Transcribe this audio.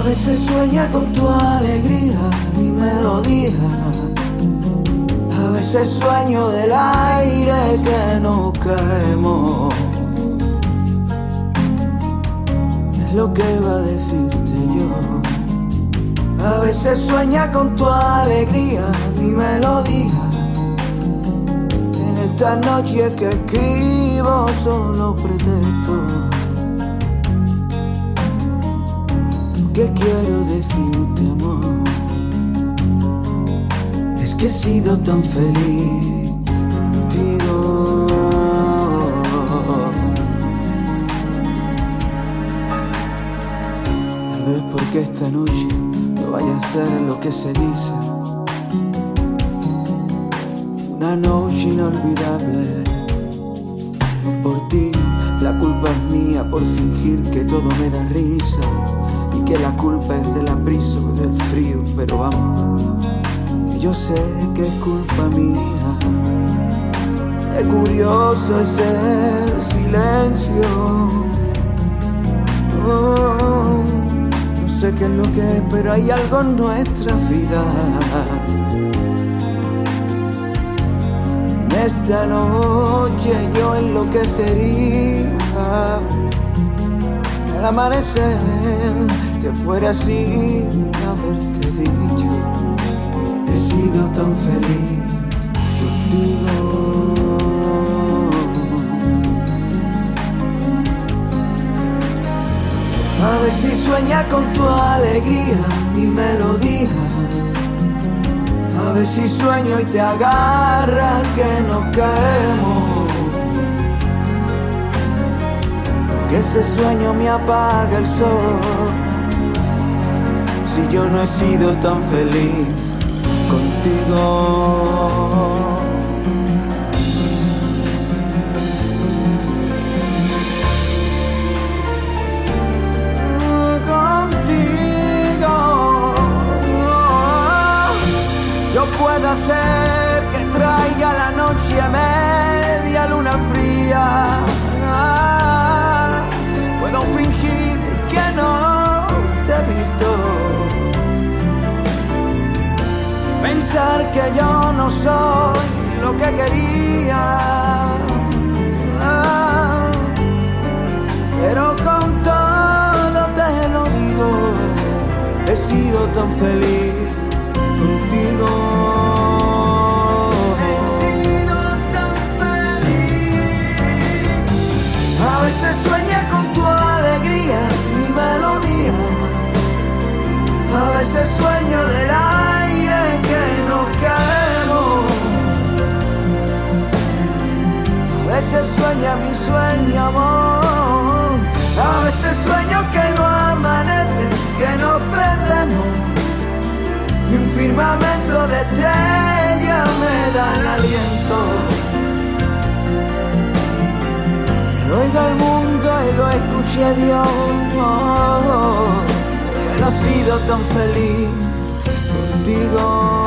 A veces sueña con tu alegría, mi melodía. A veces sueño del aire que nos caemos. ¿Qué es lo que va a decirte yo? A veces sueña con tu alegría, mi melodía. En esta noche que escribo solo pretexto. ¿Qué quiero decirte, amor? Es que he sido tan feliz contigo. Tal vez porque esta noche no vaya a ser lo que se dice. Una noche inolvidable. No por ti, la culpa es mía por fingir que todo me da risa que la culpa es de la prisa o del frío, pero vamos, que yo sé que es culpa mía. Qué curioso es el silencio. Oh, no sé qué es lo que es, pero hay algo en nuestra vida. En esta noche yo enloquecería al amanecer te fuera sin haberte dicho he sido tan feliz contigo. A ver si sueña con tu alegría mi melodía a ver si sueño y te agarra que nos caemos que ese sueño me apaga el sol. Si yo no he sido tan feliz contigo. Contigo. Yo puedo hacer que traiga la noche Pensar que yo no soy lo que quería. Pero con todo te lo digo, he sido tan feliz sueña mi sueño, amor. A veces sueño que no amanece, que nos perdemos. Y un firmamento de estrellas me da el aliento. lo oiga el mundo y lo escuche Dios. Yo no he sido tan feliz contigo.